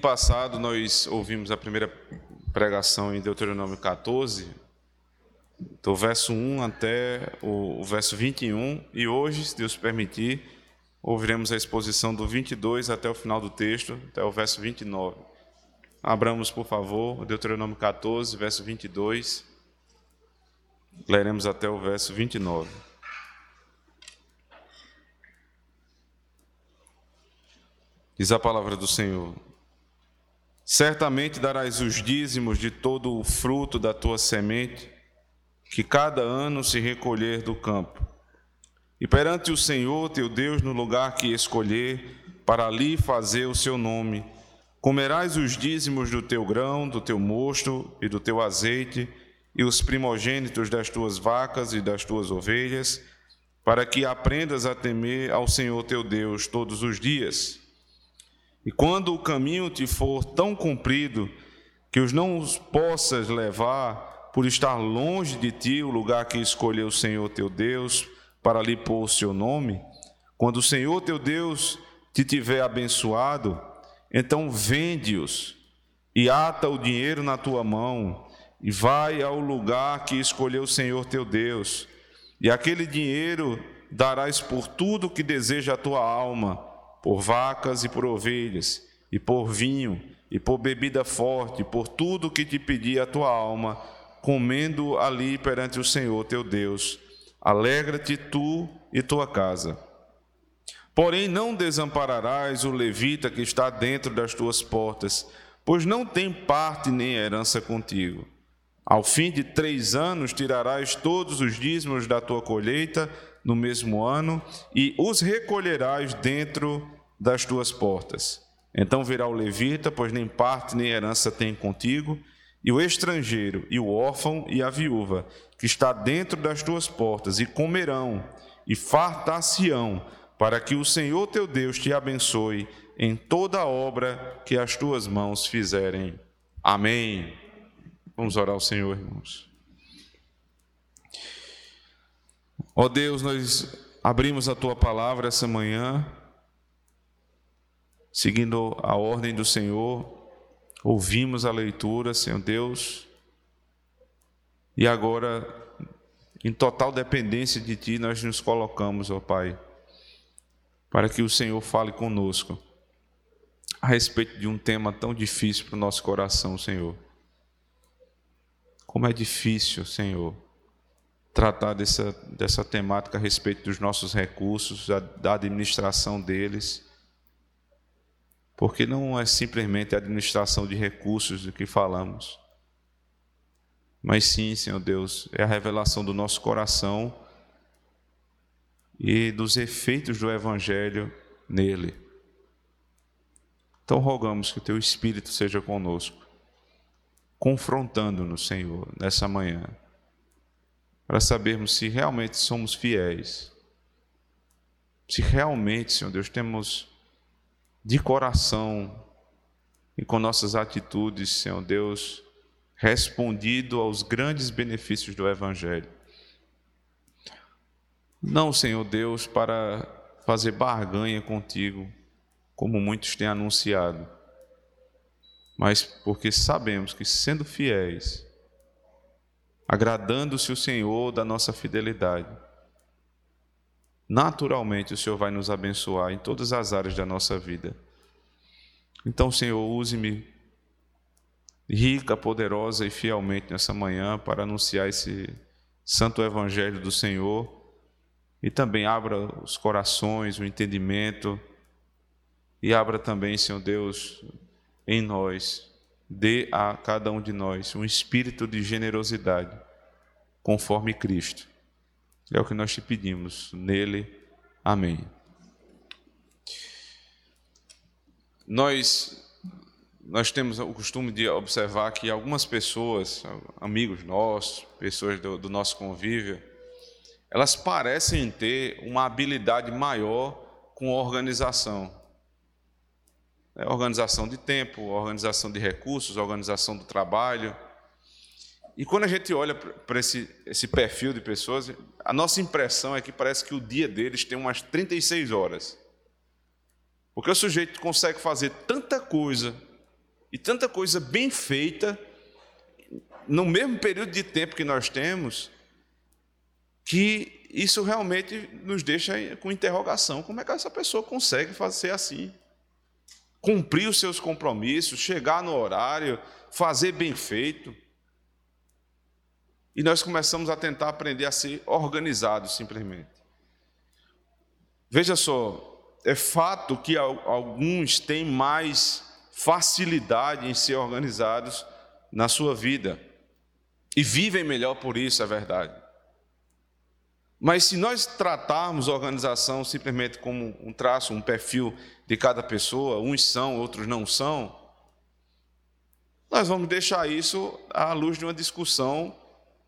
Domingo passado nós ouvimos a primeira pregação em Deuteronômio 14, do verso 1 até o, verso 21, e hoje, se Deus permitir, ouviremos a exposição do 22 até o final do texto, até o verso 29. Abramos, por favor, Deuteronômio 14, verso 22. Leremos até o verso 29. Diz a palavra do Senhor: Certamente darás os dízimos de todo o fruto da tua semente, que cada ano se recolher do campo. E perante o Senhor teu Deus, no lugar que escolher, para ali fazer o seu nome, comerás os dízimos do teu grão, do teu mosto e do teu azeite, e os primogênitos das tuas vacas e das tuas ovelhas, para que aprendas a temer ao Senhor teu Deus todos os dias e quando o caminho te for tão comprido que os não os possas levar, por estar longe de ti o lugar que escolheu o Senhor teu Deus para lhe pôr o seu nome, quando o Senhor teu Deus te tiver abençoado, então vende-os e ata o dinheiro na tua mão e vai ao lugar que escolheu o Senhor teu Deus, e aquele dinheiro darás por tudo que deseja a tua alma por vacas e por ovelhas, e por vinho, e por bebida forte, por tudo que te pedir a tua alma, comendo ali perante o Senhor teu Deus. Alegra-te tu e tua casa. Porém, não desampararás o levita que está dentro das tuas portas, pois não tem parte nem herança contigo. Ao fim de três anos tirarás todos os dízimos da tua colheita no mesmo ano e os recolherás dentro das tuas portas. Então virá o levita, pois nem parte nem herança tem contigo, e o estrangeiro, e o órfão, e a viúva, que está dentro das tuas portas, e comerão, e fartar-se-ão, para que o Senhor teu Deus te abençoe em toda a obra que as tuas mãos fizerem. Amém. Vamos orar ao Senhor, irmãos. Ó Deus, nós abrimos a tua palavra essa manhã, seguindo a ordem do Senhor, ouvimos a leitura, Senhor Deus, e agora, em total dependência de Ti, nós nos colocamos, ó Pai, para que o Senhor fale conosco a respeito de um tema tão difícil para o nosso coração, Senhor. Como é difícil, Senhor tratar dessa, dessa temática a respeito dos nossos recursos, da, da administração deles, porque não é simplesmente a administração de recursos do que falamos, mas sim, Senhor Deus, é a revelação do nosso coração e dos efeitos do Evangelho nele. Então rogamos que o Teu Espírito seja conosco, confrontando-nos, Senhor, nessa manhã para sabermos se realmente somos fiéis, se realmente, Senhor Deus, temos de coração e com nossas atitudes, Senhor Deus, respondido aos grandes benefícios do Evangelho. Não, Senhor Deus, para fazer barganha contigo, como muitos têm anunciado, mas porque sabemos que, sendo fiéis, agradando-se o Senhor da nossa fidelidade. Naturalmente, o Senhor vai nos abençoar em todas as áreas da nossa vida. Então, Senhor, use-me rica, poderosa e fielmente nessa manhã para anunciar esse santo evangelho do Senhor e também abra os corações, o entendimento e abra também, Senhor Deus, em nós dê a cada um de nós um espírito de generosidade, conforme Cristo. É o que nós te pedimos nele. Amém. Nós nós temos o costume de observar que algumas pessoas, amigos nossos, pessoas do, do nosso convívio, elas parecem ter uma habilidade maior com organização. É, organização de tempo, organização de recursos, organização do trabalho. E quando a gente olha para esse, esse perfil de pessoas, a nossa impressão é que parece que o dia deles tem umas 36 horas. Porque o sujeito consegue fazer tanta coisa e tanta coisa bem feita no mesmo período de tempo que nós temos, que isso realmente nos deixa com interrogação. Como é que essa pessoa consegue fazer assim? Cumprir os seus compromissos, chegar no horário, fazer bem feito. E nós começamos a tentar aprender a ser organizados simplesmente. Veja só, é fato que alguns têm mais facilidade em ser organizados na sua vida e vivem melhor por isso, é verdade. Mas se nós tratarmos a organização simplesmente como um traço, um perfil de cada pessoa, uns são, outros não são, nós vamos deixar isso à luz de uma discussão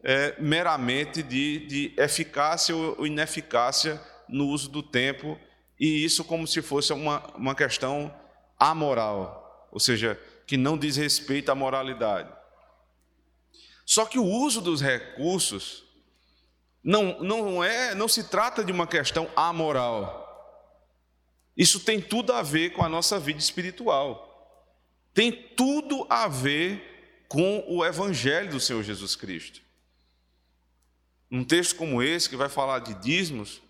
é, meramente de, de eficácia ou ineficácia no uso do tempo, e isso como se fosse uma, uma questão amoral, ou seja, que não diz respeito à moralidade. Só que o uso dos recursos não, não, é, não se trata de uma questão amoral. Isso tem tudo a ver com a nossa vida espiritual. Tem tudo a ver com o evangelho do Senhor Jesus Cristo. Um texto como esse, que vai falar de dízimos,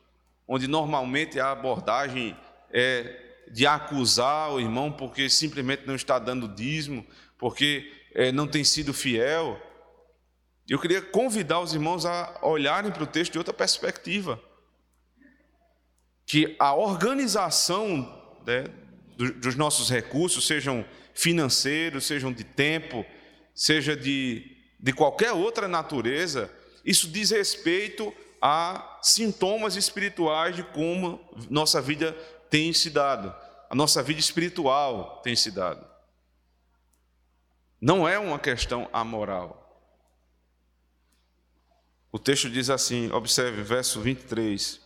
onde normalmente a abordagem é de acusar o irmão porque simplesmente não está dando dízimo, porque é, não tem sido fiel. Eu queria convidar os irmãos a olharem para o texto de outra perspectiva. Que a organização né, dos nossos recursos, sejam financeiros, sejam de tempo, seja de, de qualquer outra natureza, isso diz respeito a sintomas espirituais de como nossa vida tem se dado, a nossa vida espiritual tem se dado. Não é uma questão amoral. O texto diz assim, observe, verso 23.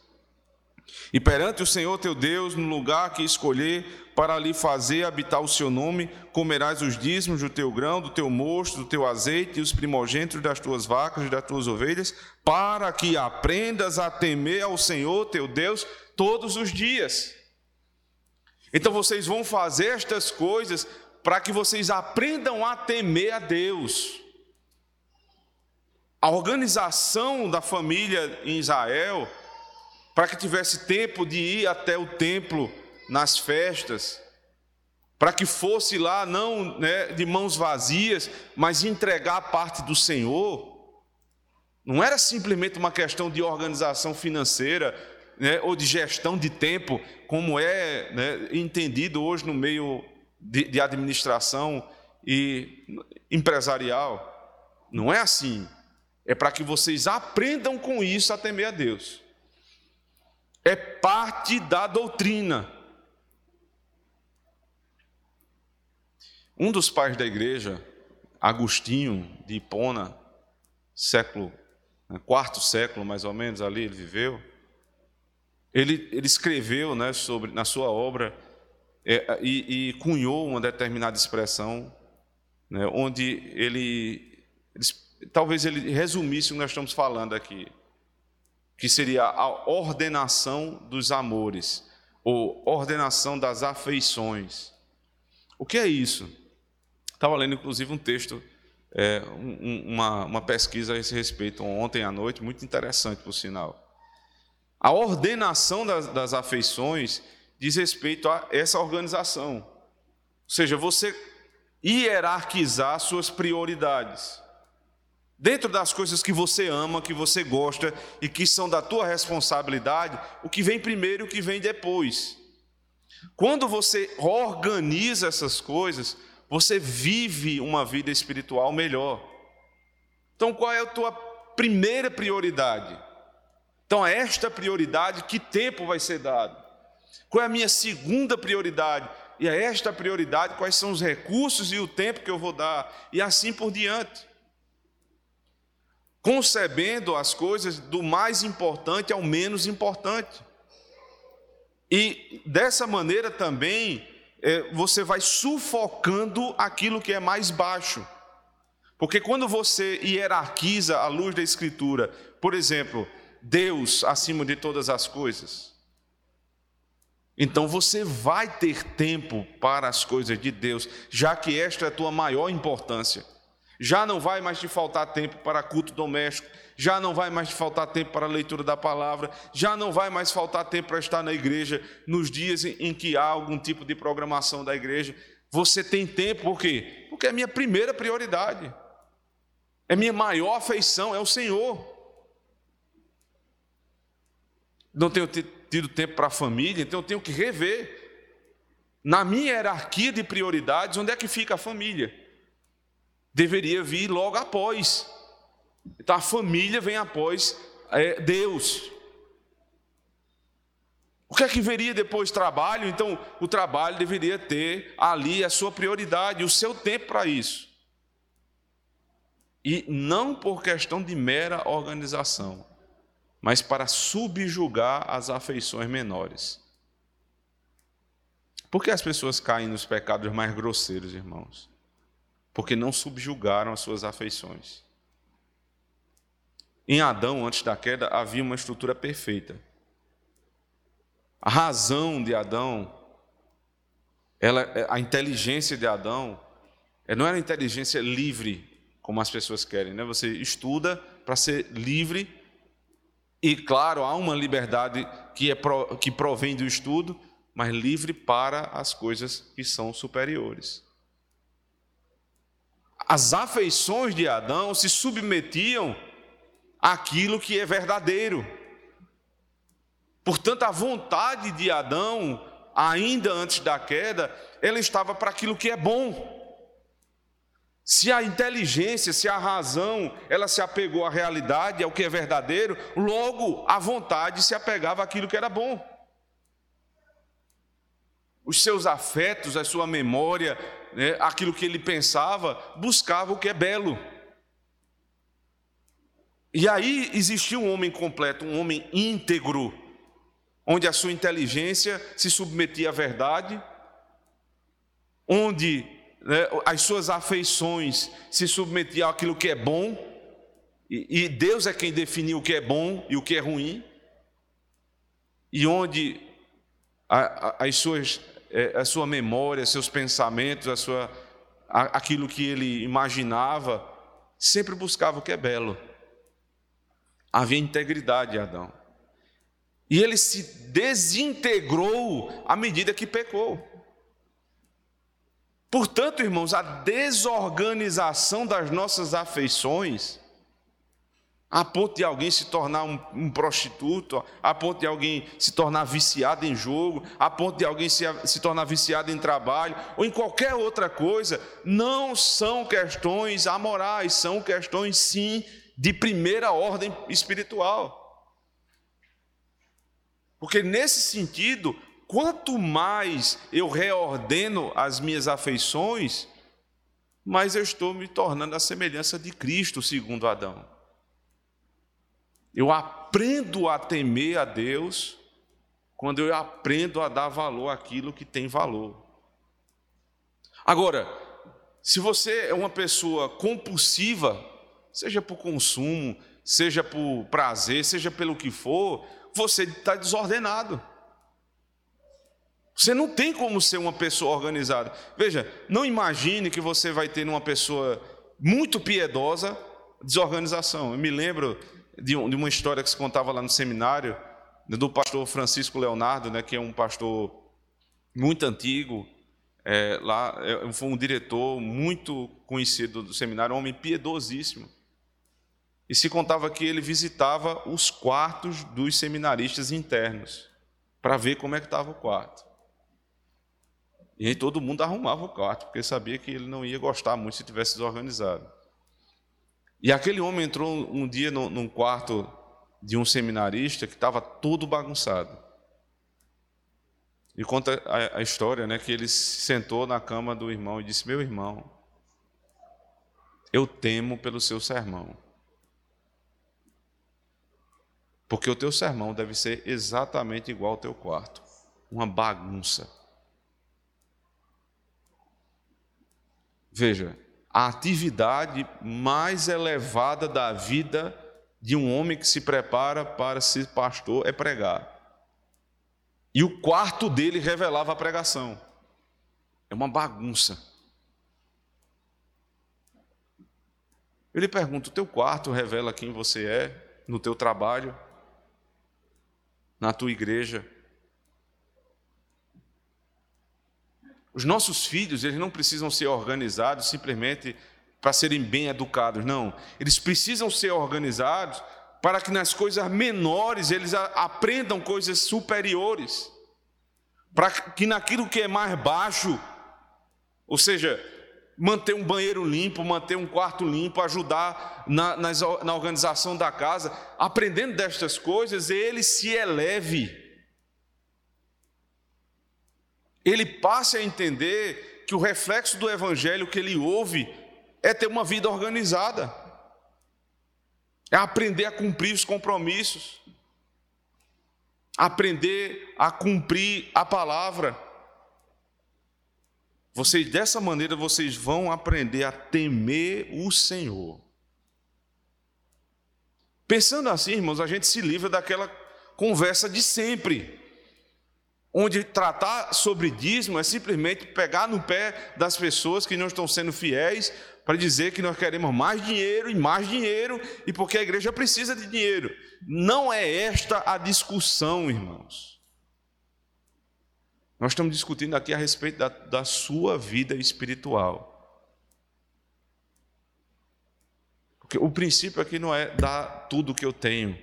E perante o Senhor teu Deus, no lugar que escolher para ali fazer habitar o seu nome, comerás os dízimos do teu grão, do teu mosto, do teu azeite e os primogênitos das tuas vacas e das tuas ovelhas, para que aprendas a temer ao Senhor teu Deus todos os dias. Então vocês vão fazer estas coisas para que vocês aprendam a temer a Deus. A organização da família em Israel, para que tivesse tempo de ir até o templo nas festas, para que fosse lá não né, de mãos vazias, mas entregar a parte do Senhor. Não era simplesmente uma questão de organização financeira né, ou de gestão de tempo, como é né, entendido hoje no meio de, de administração e empresarial. Não é assim. É para que vocês aprendam com isso a temer a Deus. É parte da doutrina. Um dos pais da igreja, Agostinho de Hipona, século, né, quarto século mais ou menos ali ele viveu, ele, ele escreveu né, sobre, na sua obra é, e, e, cunhou uma determinada expressão, né, onde ele, ele talvez ele resumisse o que nós estamos falando aqui, que seria a ordenação dos amores, ou ordenação das afeições. O que é isso? Estava lendo, inclusive, um texto, é, um, uma, uma pesquisa a esse respeito ontem à noite, muito interessante, por sinal. A ordenação das, das afeições diz respeito a essa organização. Ou seja, você hierarquizar suas prioridades. Dentro das coisas que você ama, que você gosta e que são da tua responsabilidade, o que vem primeiro e o que vem depois. Quando você organiza essas coisas, você vive uma vida espiritual melhor. Então, qual é a tua primeira prioridade? Então, a esta prioridade, que tempo vai ser dado? Qual é a minha segunda prioridade? E a esta prioridade, quais são os recursos e o tempo que eu vou dar? E assim por diante concebendo as coisas do mais importante ao menos importante. E dessa maneira também é, você vai sufocando aquilo que é mais baixo. Porque quando você hierarquiza a luz da Escritura, por exemplo, Deus acima de todas as coisas, Então você vai ter tempo para as coisas de Deus, já que esta é a tua maior importância. Já não vai mais te faltar tempo para culto doméstico, já não vai mais te faltar tempo para a leitura da palavra, já não vai mais faltar tempo para estar na igreja nos dias em que há algum tipo de programação da igreja. Você tem tempo por quê? Porque é a minha primeira prioridade. É minha maior afeição, é o Senhor. Não tenho tido tempo para a família, então eu tenho que rever. Na minha hierarquia de prioridades, onde é que fica a família? Deveria vir logo após. Então a família vem após é, Deus. O que é que viria depois? Trabalho? Então o trabalho deveria ter ali a sua prioridade, o seu tempo para isso. E não por questão de mera organização, mas para subjugar as afeições menores. Por que as pessoas caem nos pecados mais grosseiros, irmãos? Porque não subjugaram as suas afeições. Em Adão, antes da queda, havia uma estrutura perfeita. A razão de Adão, ela, a inteligência de Adão, não era inteligência livre, como as pessoas querem. Né? Você estuda para ser livre, e claro, há uma liberdade que, é que provém do estudo, mas livre para as coisas que são superiores. As afeições de Adão se submetiam àquilo que é verdadeiro. Portanto, a vontade de Adão, ainda antes da queda, ela estava para aquilo que é bom. Se a inteligência, se a razão, ela se apegou à realidade, ao que é verdadeiro, logo a vontade se apegava àquilo que era bom. Os seus afetos, a sua memória, né, aquilo que ele pensava, buscava o que é belo. E aí existia um homem completo, um homem íntegro, onde a sua inteligência se submetia à verdade, onde né, as suas afeições se submetiam àquilo que é bom, e, e Deus é quem definiu o que é bom e o que é ruim, e onde a, a, as suas, é, a sua memória, seus pensamentos, a sua, aquilo que ele imaginava, sempre buscava o que é belo. Havia integridade em Adão. E ele se desintegrou à medida que pecou. Portanto, irmãos, a desorganização das nossas afeições, a ponto de alguém se tornar um, um, prostituto, a ponto de alguém se tornar viciado em jogo, a ponto de alguém se, se tornar viciado em trabalho, ou em qualquer outra coisa, não são questões amorais, são questões, sim, de primeira ordem espiritual. Porque nesse sentido, quanto mais eu reordeno as minhas afeições, mais eu estou me tornando a semelhança de Cristo, segundo Adão. Eu aprendo a temer a Deus quando eu aprendo a dar valor àquilo que tem valor. Agora, se você é uma pessoa compulsiva, seja por consumo, seja por prazer, seja pelo que for, você está desordenado. Você não tem como ser uma pessoa organizada. Veja, não imagine que você vai ter uma pessoa muito piedosa desorganização. Eu me lembro de, uma história que se contava lá no seminário do pastor Francisco Leonardo, né, que é um pastor muito antigo, é, lá é, foi um diretor muito conhecido do seminário, um homem piedosíssimo. E se contava que ele visitava os quartos dos seminaristas internos para ver como é que estava o quarto. E aí todo mundo arrumava o quarto, porque sabia que ele não ia gostar muito se tivesse desorganizado. E aquele homem entrou um dia num quarto de um seminarista que estava todo bagunçado. E conta a, história, né, que ele se sentou na cama do irmão e disse: Meu irmão, eu temo pelo seu sermão. Porque o teu sermão deve ser exatamente igual ao teu quarto uma bagunça. Veja, a atividade mais elevada da vida de um homem que se prepara para ser pastor é pregar. e o quarto dele revelava a pregação. É uma bagunça. Eu lhe pergunto: o teu quarto revela quem você é no teu trabalho, na tua igreja? Os nossos filhos, eles não precisam ser organizados simplesmente para serem bem educados, não. Eles precisam ser organizados para que nas coisas menores eles aprendam coisas superiores. Para que naquilo que é mais baixo, ou seja, manter um banheiro limpo, manter um quarto limpo, ajudar na, nas, na organização da casa, aprendendo destas coisas, ele se eleve. Ele passe a entender que o reflexo do evangelho que ele ouve é ter uma vida organizada, é aprender a cumprir os compromissos, aprender a cumprir a palavra. Vocês, dessa maneira, vocês vão aprender a temer o Senhor. Pensando assim, irmãos, a gente se livra daquela conversa de sempre, onde tratar sobre dízimo é simplesmente pegar no pé das pessoas que não estão sendo fiéis para dizer que nós queremos mais dinheiro e mais dinheiro e porque a igreja precisa de dinheiro. Não é esta a discussão, irmãos. Nós estamos discutindo aqui a respeito da, da sua vida espiritual. Porque o princípio aqui não é dar tudo o que eu tenho.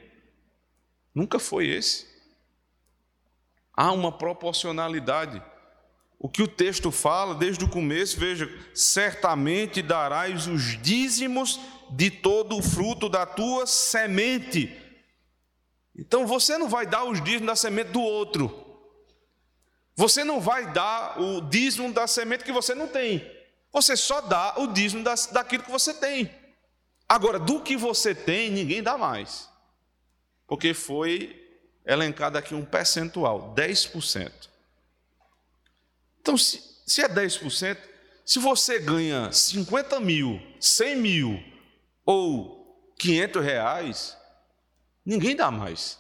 Nunca foi esse. Há uma proporcionalidade. O que o texto fala desde o começo, veja, certamente darás os dízimos de todo o fruto da tua semente. Então você não vai dar os dízimos da semente do outro. Você não vai dar o dízimo da semente que você não tem. Você só dá o dízimo das, daquilo que você tem. Agora, do que você tem, ninguém dá mais. Porque foi elencado aqui um percentual, 10%. Então, se, se é 10%, se você ganha 50 mil, 100 mil ou 500 reais, ninguém dá mais.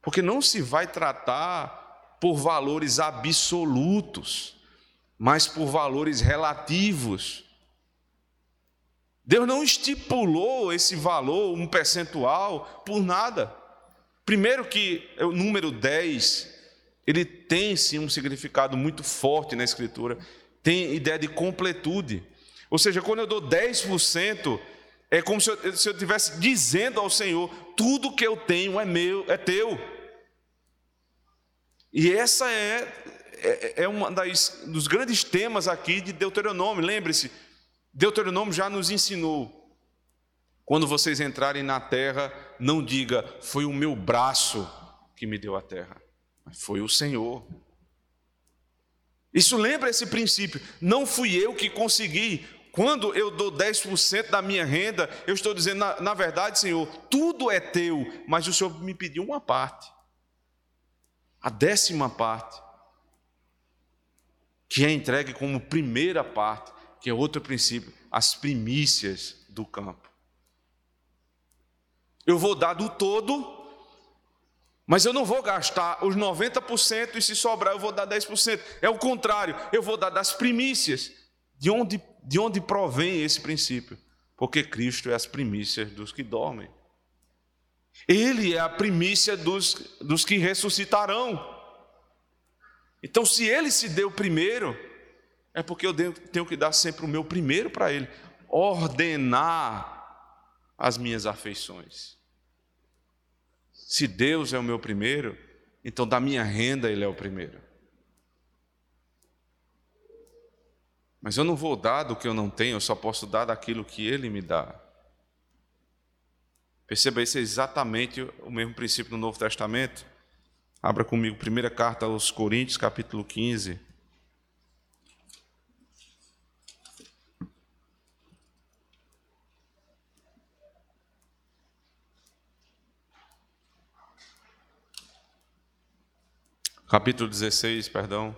Porque não se vai tratar por valores absolutos, mas por valores relativos. Deus não estipulou esse valor, um percentual, por nada. Primeiro que o número 10, ele tem sim um significado muito forte na Escritura, tem ideia de completude. Ou seja, quando eu dou 10%, é como se eu, se eu estivesse dizendo ao Senhor: tudo que eu tenho é meu, é teu. E essa é, é, é um dos grandes temas aqui de Deuteronômio. Lembre-se, Deuteronômio já nos ensinou. Quando vocês entrarem na terra, não diga, foi o meu braço que me deu a terra, mas foi o Senhor. Isso lembra esse princípio. Não fui eu que consegui. Quando eu dou 10% da minha renda, eu estou dizendo, na, na verdade, Senhor, tudo é teu, mas o Senhor me pediu uma parte a décima parte, que é entregue como primeira parte, que é outro princípio, as primícias do campo. Eu vou dar do todo, mas eu não vou gastar os 90% e se sobrar eu vou dar 10%. É o contrário, eu vou dar das primícias. De onde, de onde provém esse princípio? Porque Cristo é as primícias dos que dormem. Ele é a primícia dos, dos que ressuscitarão. Então, se ele se deu primeiro, é porque eu tenho que dar sempre o meu primeiro para ele, ordenar as minhas afeições. Se Deus é o meu primeiro, então da minha renda ele é o primeiro. Mas eu não vou dar do que eu não tenho, eu só posso dar daquilo que ele me dá. Perceba, esse é exatamente o mesmo princípio no Novo Testamento. Abra comigo, primeira carta aos Coríntios, capítulo 15. Capítulo 16, perdão.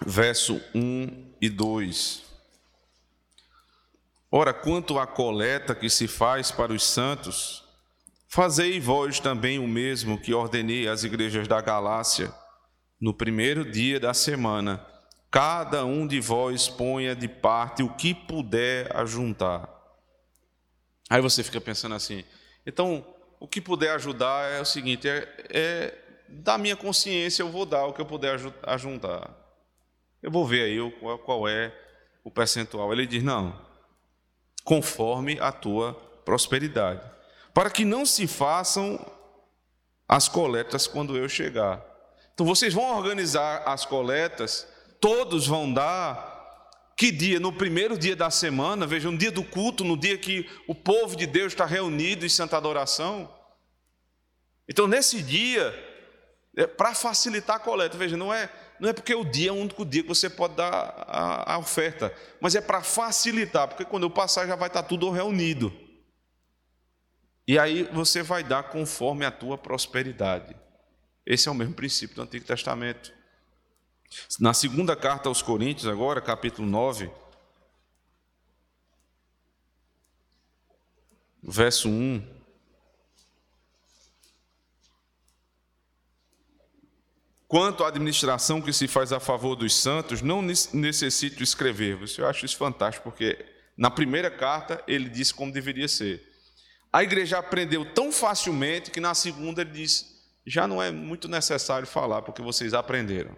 Verso 1 e 2. Ora, quanto à coleta que se faz para os santos, Fazei vós também o mesmo que ordenei às igrejas da Galácia. No primeiro dia da semana, cada um de vós ponha de parte o que puder ajuntar. Aí você fica pensando assim, então o que puder ajudar é o seguinte: é, é da minha consciência eu vou dar o que eu puder ajuntar. Eu vou ver aí qual, qual é o percentual. Ele diz: não, conforme a tua prosperidade, para que não se façam as coletas quando eu chegar. Então vocês vão organizar as coletas, todos vão dar. Que dia? No primeiro dia da semana, veja, no dia do culto, no dia que o povo de Deus está reunido em santa adoração. Então, nesse dia, é para facilitar a coleta, veja, não é, não é porque o dia é o único dia que você pode dar a, a oferta, mas é para facilitar, porque quando eu passar já vai estar tudo reunido. E aí você vai dar conforme a tua prosperidade. Esse é o mesmo princípio do Antigo Testamento. Na segunda carta aos Coríntios, agora, capítulo 9, verso 1. Quanto à administração que se faz a favor dos santos, não necessito escrever-vos. Eu acho isso fantástico, porque na primeira carta ele disse como deveria ser. A igreja aprendeu tão facilmente que na segunda ele disse: já não é muito necessário falar, porque vocês aprenderam.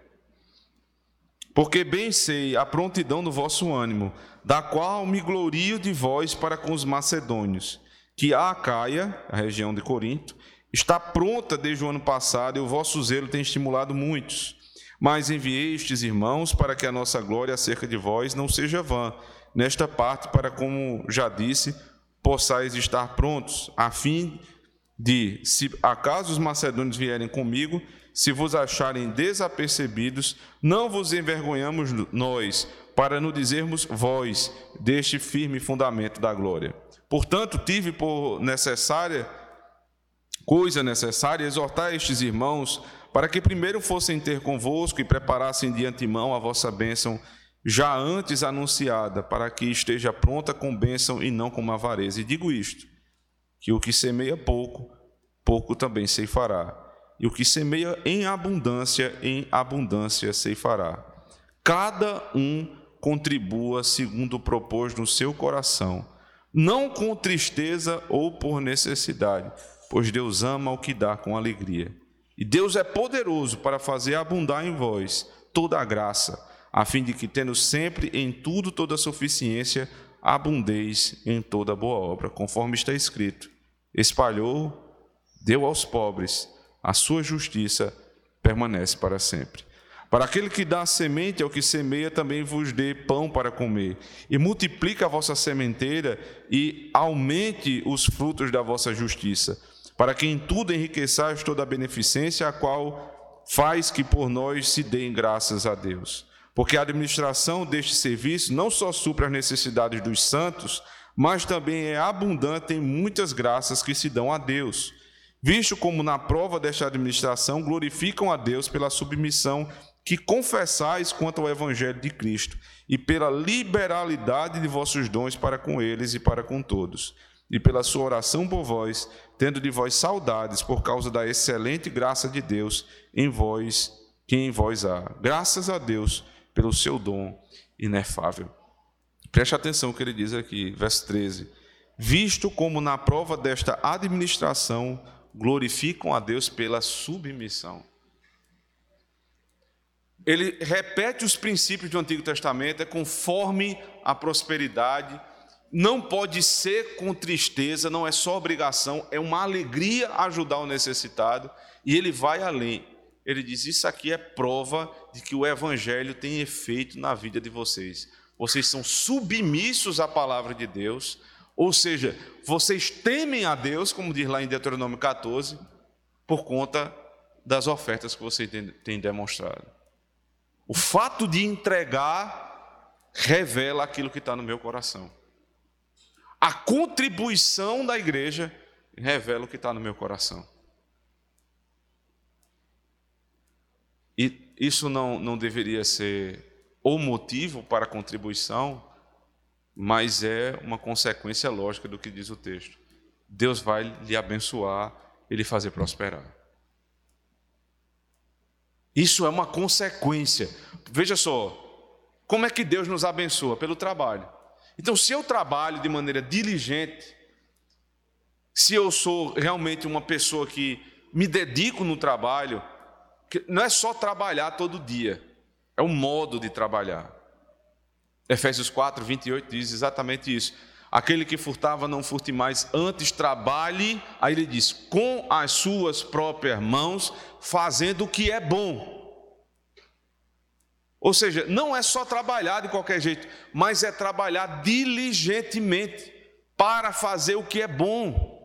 Porque bem sei a prontidão do vosso ânimo, da qual me glorio de vós para com os macedônios, que a Acaia, a região de Corinto, está pronta desde o ano passado e o vosso zelo tem estimulado muitos. Mas enviei estes irmãos para que a nossa glória acerca de vós não seja vã, nesta parte, para, como já disse, possais estar prontos, a fim de, se acaso os macedônios vierem comigo, se vos acharem desapercebidos, não vos envergonhamos nós, para não dizermos vós deste firme fundamento da glória. Portanto, tive por necessária coisa necessária exortar estes irmãos para que primeiro fossem ter convosco e preparassem de antemão a vossa bênção já antes anunciada, para que esteja pronta com bênção e não com avareza. E digo isto: que o que semeia pouco, pouco também ceifará, e o que semeia em abundância, em abundância ceifará. Cada um contribua segundo propôs no seu coração, não com tristeza ou por necessidade pois Deus ama o que dá com alegria. E Deus é poderoso para fazer abundar em vós toda a graça, a fim de que, tendo sempre em tudo toda a suficiência, abundeis em toda boa obra, conforme está escrito: espalhou, deu aos pobres, a sua justiça permanece para sempre. Para aquele que dá semente ao que semeia, também vos dê pão para comer, e multiplica a vossa sementeira e aumente os frutos da vossa justiça para que em tudo enriqueçais toda a beneficência, a qual faz que por nós se deem graças a Deus. Porque a administração deste serviço não só supra as necessidades dos santos, mas também é abundante em muitas graças que se dão a Deus. Visto como na prova desta administração glorificam a Deus pela submissão que confessais quanto ao Evangelho de Cristo e pela liberalidade de vossos dons para com eles e para com todos e pela sua oração por vós, tendo de vós saudades por causa da excelente graça de Deus em vós, que em vós há. Graças a Deus pelo seu dom inefável. Preste atenção que ele diz aqui, verso 13. Visto como na prova desta administração glorificam a Deus pela submissão. Ele repete os princípios do Antigo Testamento, é conforme a prosperidade não pode ser com tristeza, não é só obrigação, é uma alegria ajudar o necessitado, e ele vai além. Ele diz: Isso aqui é prova de que o Evangelho tem efeito na vida de vocês. Vocês são submissos à palavra de Deus, ou seja, vocês temem a Deus, como diz lá em Deuteronômio 14, por conta das ofertas que vocês têm demonstrado. O fato de entregar revela aquilo que está no meu coração. A contribuição da igreja revela o que está no meu coração. E isso não, não deveria ser o motivo para a contribuição, mas é uma consequência lógica do que diz o texto. Deus vai lhe abençoar e lhe fazer prosperar. Isso é uma consequência. Veja só, como é que Deus nos abençoa? Pelo trabalho. Então, se eu trabalho de maneira diligente, se eu sou realmente uma pessoa que me dedico no trabalho, não é só trabalhar todo dia, é um modo de trabalhar. Efésios 4, 28 diz exatamente isso. Aquele que furtava, não furte mais, antes trabalhe, aí ele diz, com as suas próprias mãos, fazendo o que é bom. Ou seja, não é só trabalhar de qualquer jeito, mas é trabalhar diligentemente para fazer o que é bom.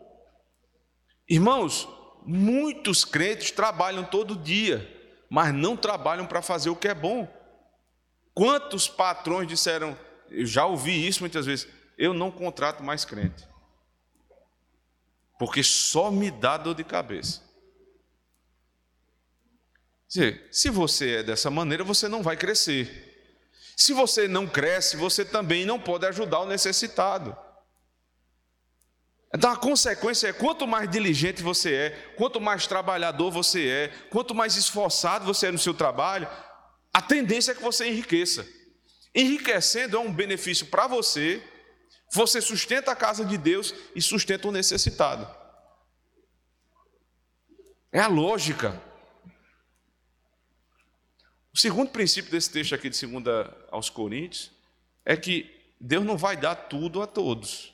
Irmãos, muitos crentes trabalham todo dia, mas não trabalham para fazer o que é bom. Quantos patrões disseram, eu já ouvi isso muitas vezes, eu não contrato mais crente, porque só me dá dor de cabeça dizer, se você é dessa maneira, você não vai crescer. Se você não cresce, você também não pode ajudar o necessitado. Então a consequência é: quanto mais diligente você é, quanto mais trabalhador você é, quanto mais esforçado você é no seu trabalho, a tendência é que você enriqueça. Enriquecendo é um benefício para você, você sustenta a casa de Deus e sustenta o necessitado. É a lógica. O segundo princípio desse texto aqui de 2 aos Coríntios é que Deus não vai dar tudo a todos.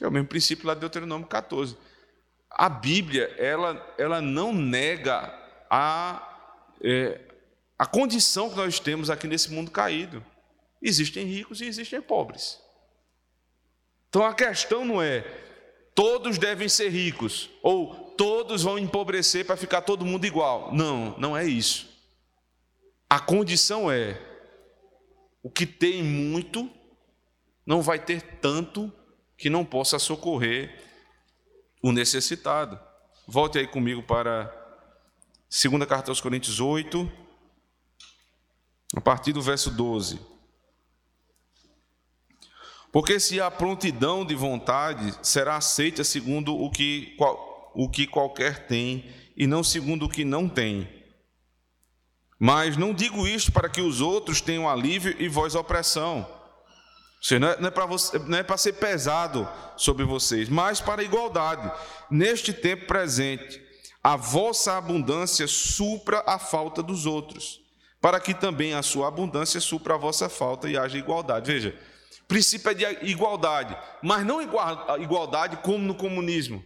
É o mesmo princípio lá de Deuteronômio 14. A Bíblia, ela, ela não nega a, é, a condição que nós temos aqui nesse mundo caído. Existem ricos e existem pobres. Então a questão não é todos devem ser ricos, ou todos vão empobrecer para ficar todo mundo igual. Não, não é isso. A condição é: o que tem muito não vai ter tanto que não possa socorrer o necessitado. Volte aí comigo para 2 carta aos Coríntios 8, a partir do verso 12. Porque se a prontidão de vontade será aceita segundo o que, o que qualquer tem, e não segundo o que não tem. Mas não digo isto para que os outros tenham alívio e vós opressão. Não é, não é para é ser pesado sobre vocês, mas para igualdade. Neste tempo presente, a vossa abundância supra a falta dos outros, para que também a sua abundância supra a vossa falta e haja igualdade. Veja, princípio é de igualdade, mas não igualdade como no comunismo,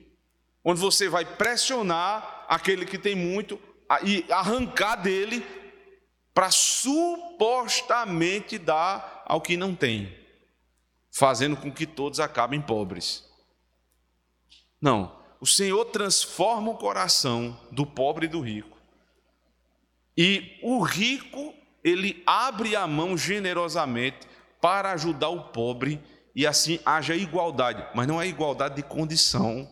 onde você vai pressionar aquele que tem muito e arrancar dele para supostamente dar ao que não tem, fazendo com que todos acabem pobres. Não, o Senhor transforma o coração do pobre e do rico. E o rico, ele abre a mão generosamente para ajudar o pobre e assim haja igualdade, mas não é igualdade de condição,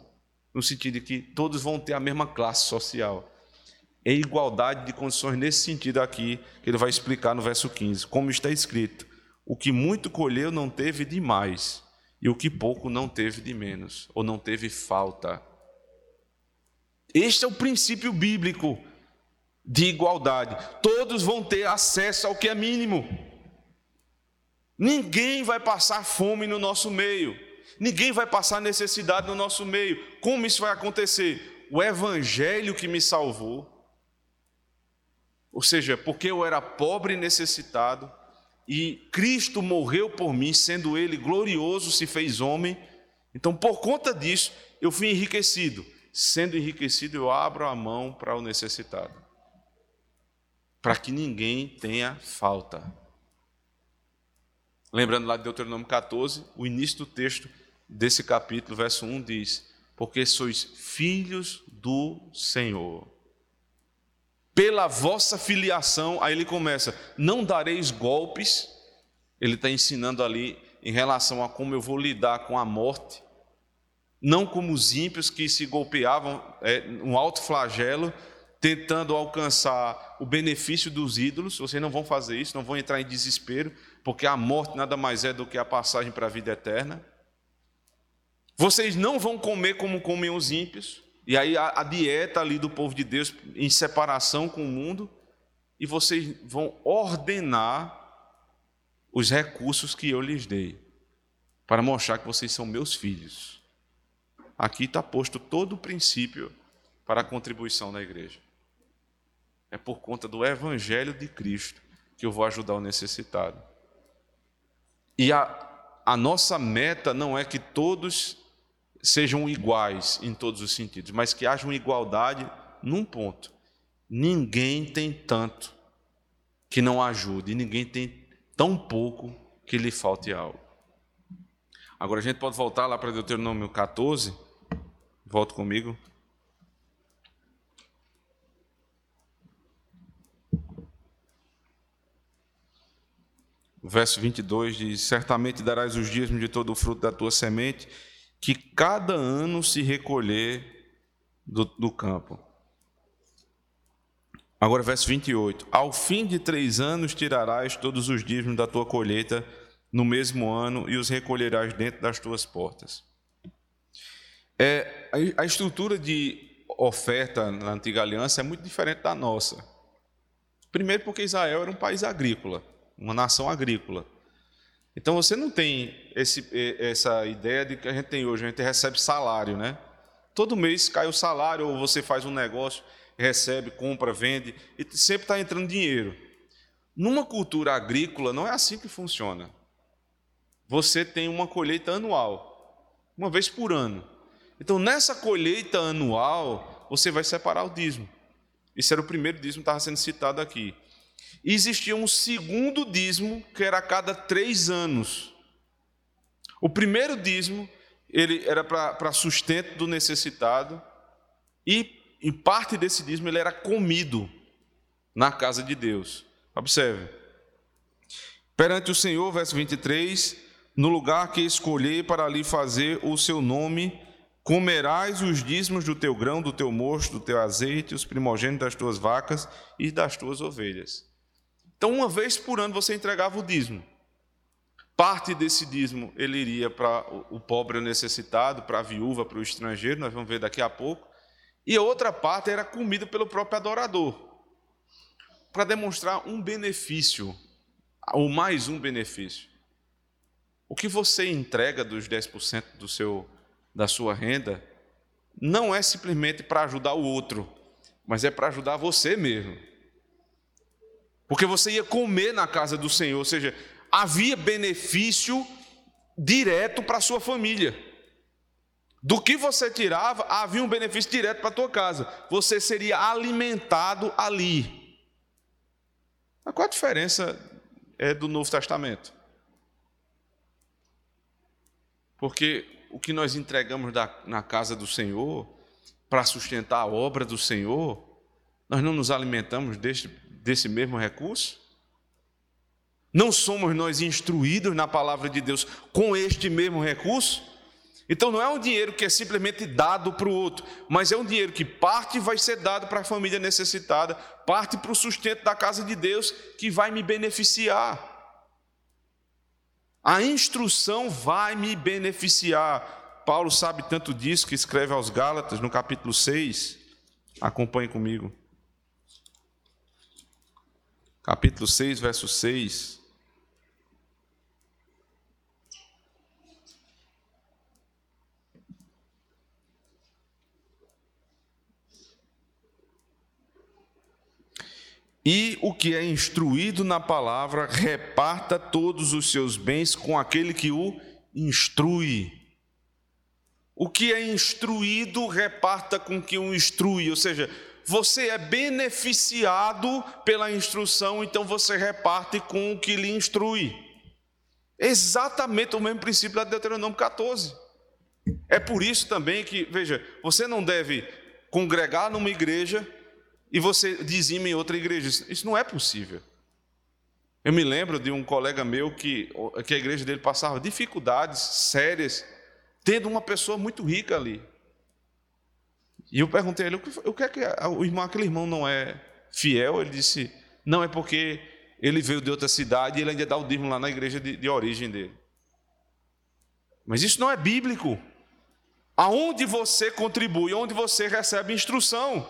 no sentido de que todos vão ter a mesma classe social. É igualdade de condições nesse sentido aqui, que ele vai explicar no verso 15, como está escrito: o que muito colheu não teve de mais, e o que pouco não teve de menos, ou não teve falta. Este é o princípio bíblico de igualdade. Todos vão ter acesso ao que é mínimo. Ninguém vai passar fome no nosso meio. Ninguém vai passar necessidade no nosso meio. Como isso vai acontecer? O evangelho que me salvou. Ou seja, porque eu era pobre e necessitado, e Cristo morreu por mim, sendo Ele glorioso, se fez homem. Então, por conta disso, eu fui enriquecido. Sendo enriquecido, eu abro a mão para o necessitado, para que ninguém tenha falta. Lembrando lá de Deuteronômio 14, o início do texto desse capítulo, verso 1 diz: Porque sois filhos do Senhor. Pela vossa filiação, aí ele começa: Não dareis golpes. Ele está ensinando ali em relação a como eu vou lidar com a morte. Não como os ímpios que se golpeavam, é, um alto flagelo, tentando alcançar o benefício dos ídolos. Vocês não vão fazer isso, não vão entrar em desespero porque a morte nada mais é do que a passagem para a vida eterna. Vocês não vão comer como comem os ímpios. E aí a, a dieta ali do povo de Deus em separação com o mundo. E vocês vão ordenar os recursos que eu lhes dei, para mostrar que vocês são meus filhos. Aqui está posto todo o princípio para a contribuição da igreja. É por conta do Evangelho de Cristo que eu vou ajudar o necessitado. E a, a nossa meta não é que todos sejam iguais em todos os sentidos, mas que haja uma igualdade num ponto. Ninguém tem tanto que não ajude, ninguém tem tão pouco que lhe falte algo. Agora a gente pode voltar lá para Deuteronômio 14. Volta comigo. O verso 22 diz: Certamente darás os dízimos de todo o fruto da tua semente, que cada ano se recolher do, do campo. Agora, verso 28. Ao fim de três anos tirarás todos os dízimos da tua colheita no mesmo ano e os recolherás dentro das tuas portas. É, a estrutura de oferta na antiga aliança é muito diferente da nossa. Primeiro, porque Israel era um país agrícola, uma nação agrícola. Então você não tem esse, essa ideia de que a gente tem hoje, a gente recebe salário, né? Todo mês cai o salário, ou você faz um negócio recebe, compra, vende, e sempre está entrando dinheiro. Numa cultura agrícola, não é assim que funciona. Você tem uma colheita anual, uma vez por ano. Então, nessa colheita anual, você vai separar o dízimo. Esse era o primeiro dízimo que estava sendo citado aqui. E existia um segundo dízimo, que era a cada três anos. O primeiro dízimo ele era para sustento do necessitado e em parte desse dízimo ele era comido na casa de Deus. Observe. Perante o Senhor, verso 23, no lugar que escolhi para ali fazer o seu nome, comerás os dízimos do teu grão, do teu mosto, do teu azeite, os primogênitos das tuas vacas e das tuas ovelhas. Então, uma vez por ano você entregava o dízimo. Parte desse dízimo ele iria para o pobre necessitado, para a viúva, para o estrangeiro, nós vamos ver daqui a pouco e a outra parte era comida pelo próprio adorador, para demonstrar um benefício, ou mais um benefício. O que você entrega dos 10% do seu, da sua renda não é simplesmente para ajudar o outro, mas é para ajudar você mesmo. Porque você ia comer na casa do Senhor, ou seja, havia benefício direto para a sua família. Do que você tirava, havia um benefício direto para a tua casa. Você seria alimentado ali. Mas qual a diferença é do Novo Testamento? Porque o que nós entregamos da, na casa do Senhor, para sustentar a obra do Senhor, nós não nos alimentamos deste, desse mesmo recurso? Não somos nós instruídos na palavra de Deus com este mesmo recurso? Então não é um dinheiro que é simplesmente dado para o outro, mas é um dinheiro que parte vai ser dado para a família necessitada, parte para o sustento da casa de Deus, que vai me beneficiar. A instrução vai me beneficiar. Paulo sabe tanto disso que escreve aos Gálatas no capítulo 6. Acompanhe comigo. Capítulo 6, verso 6. E o que é instruído na palavra, reparta todos os seus bens com aquele que o instrui. O que é instruído, reparta com quem o instrui, ou seja, você é beneficiado pela instrução, então você reparte com o que lhe instrui. Exatamente o mesmo princípio da Deuteronômio 14. É por isso também que, veja, você não deve congregar numa igreja e você dizima em outra igreja. Isso não é possível. Eu me lembro de um colega meu que, que a igreja dele passava dificuldades sérias, tendo uma pessoa muito rica ali. E eu perguntei a ele, o que é que o irmão, aquele irmão não é fiel? Ele disse, não, é porque ele veio de outra cidade e ele ainda dá o dízimo lá na igreja de, de origem dele. Mas isso não é bíblico. aonde você contribui, onde você recebe instrução.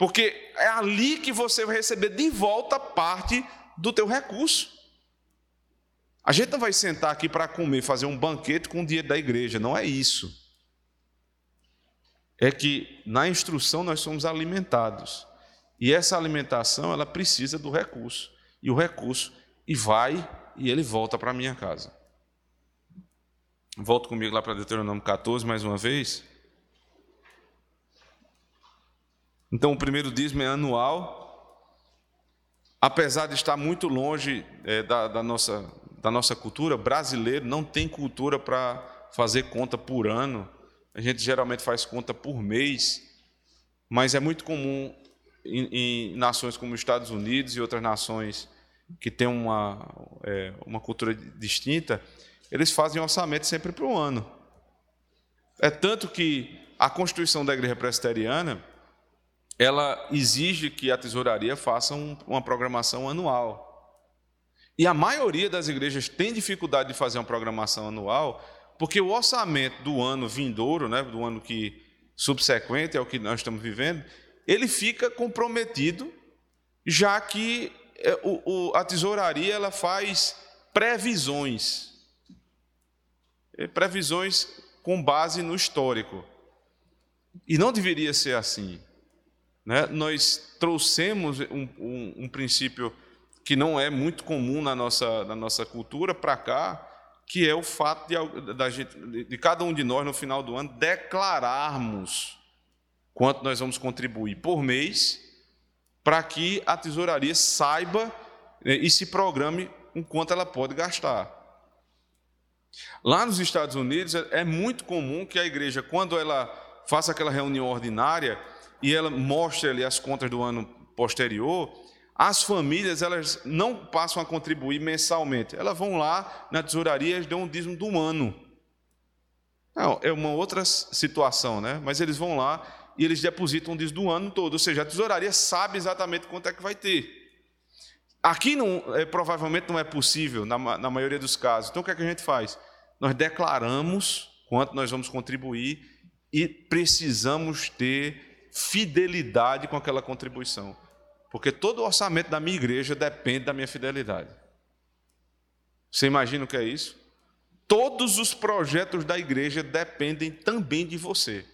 Porque é ali que você vai receber de volta parte do teu recurso. A gente não vai sentar aqui para comer, fazer um banquete com o dinheiro da igreja, não é isso. É que na instrução nós somos alimentados. E essa alimentação, ela precisa do recurso. E o recurso e vai e ele volta para minha casa. Volto comigo lá para Deuteronômio 14 mais uma vez. Então, o primeiro dízimo é anual. Apesar de estar muito longe é, da, da, nossa, da nossa cultura, brasileiro não tem cultura para fazer conta por ano. A gente geralmente faz conta por mês. Mas é muito comum em, em nações como os Estados Unidos e outras nações que têm uma, é, uma cultura distinta, eles fazem orçamento sempre para o ano. É tanto que a Constituição da Igreja Presbiteriana ela exige que a tesouraria faça um, uma programação anual. E a maioria das igrejas tem dificuldade de fazer uma programação anual, porque o orçamento do ano vindouro, né, do ano que subsequente ao que nós estamos vivendo, ele fica comprometido, já que é, o, o, a tesouraria ela faz previsões, é, previsões com base no histórico. E não deveria ser assim. Né? Nós trouxemos um, um, um, princípio que não é muito comum na nossa, na nossa cultura para cá, que é o fato de, gente, de cada um de nós, no final do ano, declararmos quanto nós vamos contribuir por mês, para que a tesouraria saiba né, e se programe o quanto ela pode gastar. Lá nos Estados Unidos é muito comum que a igreja, quando ela faça aquela reunião ordinária e ela mostre ali as contas do ano posterior, as famílias elas não passam a contribuir mensalmente, elas vão lá na tesouraria e dão um dízimo do ano. Não, é uma outra situação, né? Mas eles vão lá e eles depositam um dízimo do ano todo, ou seja, a tesouraria sabe exatamente quanto é que vai ter. Aqui não, é, provavelmente não é possível, na, na maioria dos casos. Então o que, é que a gente faz? Nós declaramos quanto nós vamos contribuir e precisamos ter fidelidade com aquela contribuição. Porque todo o orçamento da minha igreja depende da minha fidelidade. Você imagina o que é isso? Todos os projetos da igreja dependem também de você.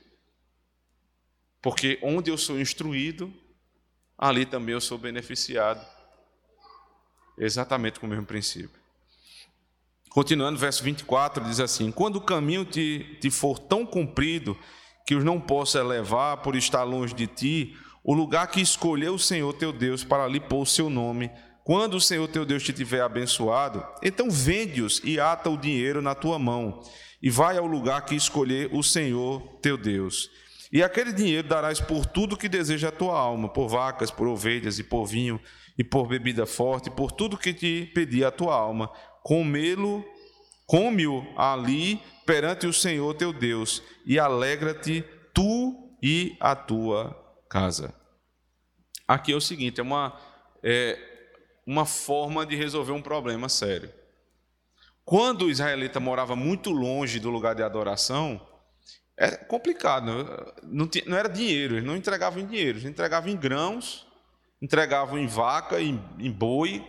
Porque onde eu sou instruído, ali também eu sou beneficiado. Exatamente com o mesmo princípio. Continuando, verso 24, diz assim: Quando o caminho te, te for tão comprido que os não possa levar por estar longe de ti, o lugar que escolheu o Senhor teu Deus para ali pôr o seu nome, quando o Senhor teu Deus te tiver abençoado, então vende-os e ata o dinheiro na tua mão, e vai ao lugar que escolher o Senhor teu Deus. E aquele dinheiro darás por tudo que deseja a tua alma, por vacas, por ovelhas e por vinho, e por bebida forte, por tudo que te pedir a tua alma, comê-lo, come-o ali perante o Senhor teu Deus, e alegra-te tu e a tua casa. Aqui é o seguinte: é uma, é uma forma de resolver um problema sério. Quando o israelita morava muito longe do lugar de adoração, é complicado, não, tinha, não era dinheiro, eles não entregavam em dinheiro, eles entregavam em grãos, entregavam em vaca, em, em boi,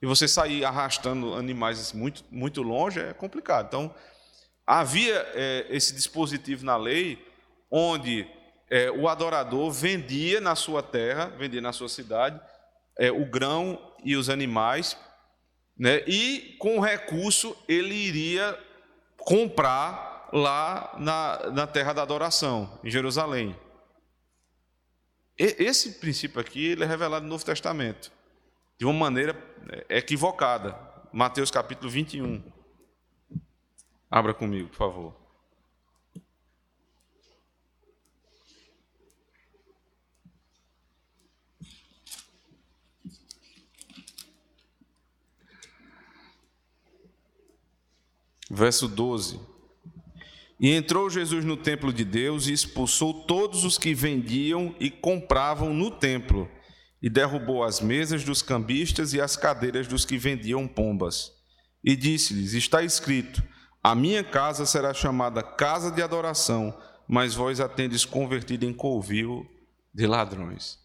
e você sair arrastando animais muito, muito longe é complicado. Então, havia é, esse dispositivo na lei onde é, o adorador vendia na sua terra, vendia na sua cidade, é, o grão e os animais, né, e com o recurso ele iria comprar lá na, na terra da adoração, em Jerusalém. E, esse princípio aqui ele é revelado no Novo Testamento, de uma maneira é, equivocada. Mateus capítulo 21. Abra comigo, por favor. Verso 12. E entrou Jesus no templo de Deus e expulsou todos os que vendiam e compravam no templo, e derrubou as mesas dos cambistas e as cadeiras dos que vendiam pombas. E disse-lhes: Está escrito: A minha casa será chamada casa de adoração, mas vós a tendes convertido em covil de ladrões.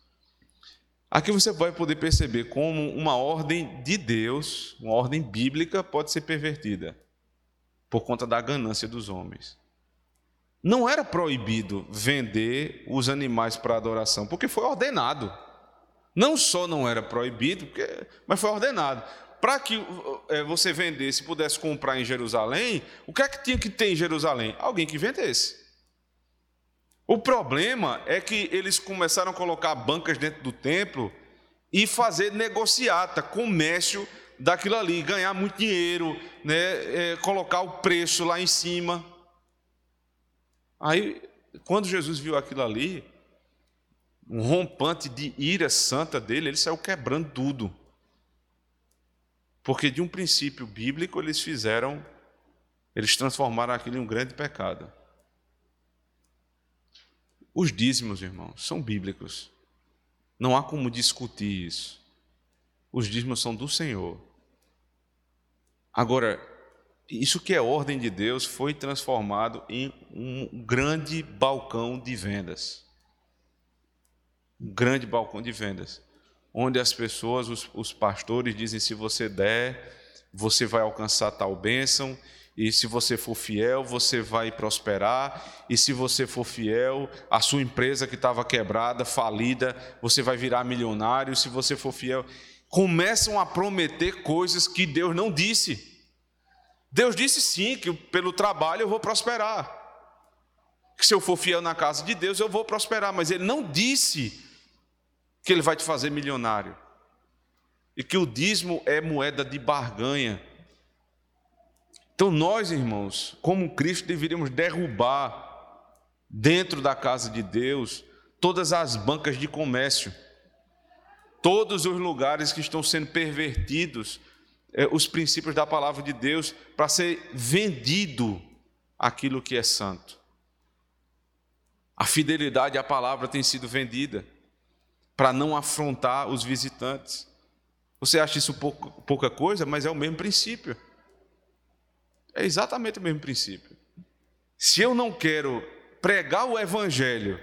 Aqui você vai poder perceber como uma ordem de Deus, uma ordem bíblica, pode ser pervertida por conta da ganância dos homens. Não era proibido vender os animais para adoração, porque foi ordenado. Não só não era proibido, mas foi ordenado. Para que é, você vendesse, pudesse comprar em Jerusalém, o que é que tinha que ter em Jerusalém? Alguém que vendesse. O problema é que eles começaram a colocar bancas dentro do templo e fazer negociata, comércio daquilo ali, ganhar muito dinheiro, né, é, colocar o preço lá em cima. Aí, quando Jesus viu aquilo ali, um rompante de ira santa dele, ele saiu quebrando tudo. Porque de um princípio bíblico eles fizeram, eles transformaram aquilo em um grande pecado. Os dízimos, irmãos, são bíblicos. Não há como discutir isso. Os dízimos são do Senhor. Agora, isso que é ordem de Deus foi transformado em um grande balcão de vendas. Um grande balcão de vendas. Onde as pessoas, os, os pastores dizem: se você der, você vai alcançar tal bênção, e se você for fiel, você vai prosperar. E se você for fiel, a sua empresa que estava quebrada, falida, você vai virar milionário. Se você for fiel, começam a prometer coisas que Deus não disse. Deus disse sim que pelo trabalho eu vou prosperar. Que se eu for fiel na casa de Deus eu vou prosperar, mas ele não disse que ele vai te fazer milionário. E que o dízimo é moeda de barganha então, nós, irmãos, como Cristo, deveríamos derrubar dentro da casa de Deus todas as bancas de comércio, todos os lugares que estão sendo pervertidos, eh, os princípios da palavra de Deus, para ser vendido aquilo que é santo. A fidelidade à palavra tem sido vendida para não afrontar os visitantes. Você acha isso pouca coisa, mas é o mesmo princípio. É exatamente o mesmo princípio. Se eu não quero pregar o evangelho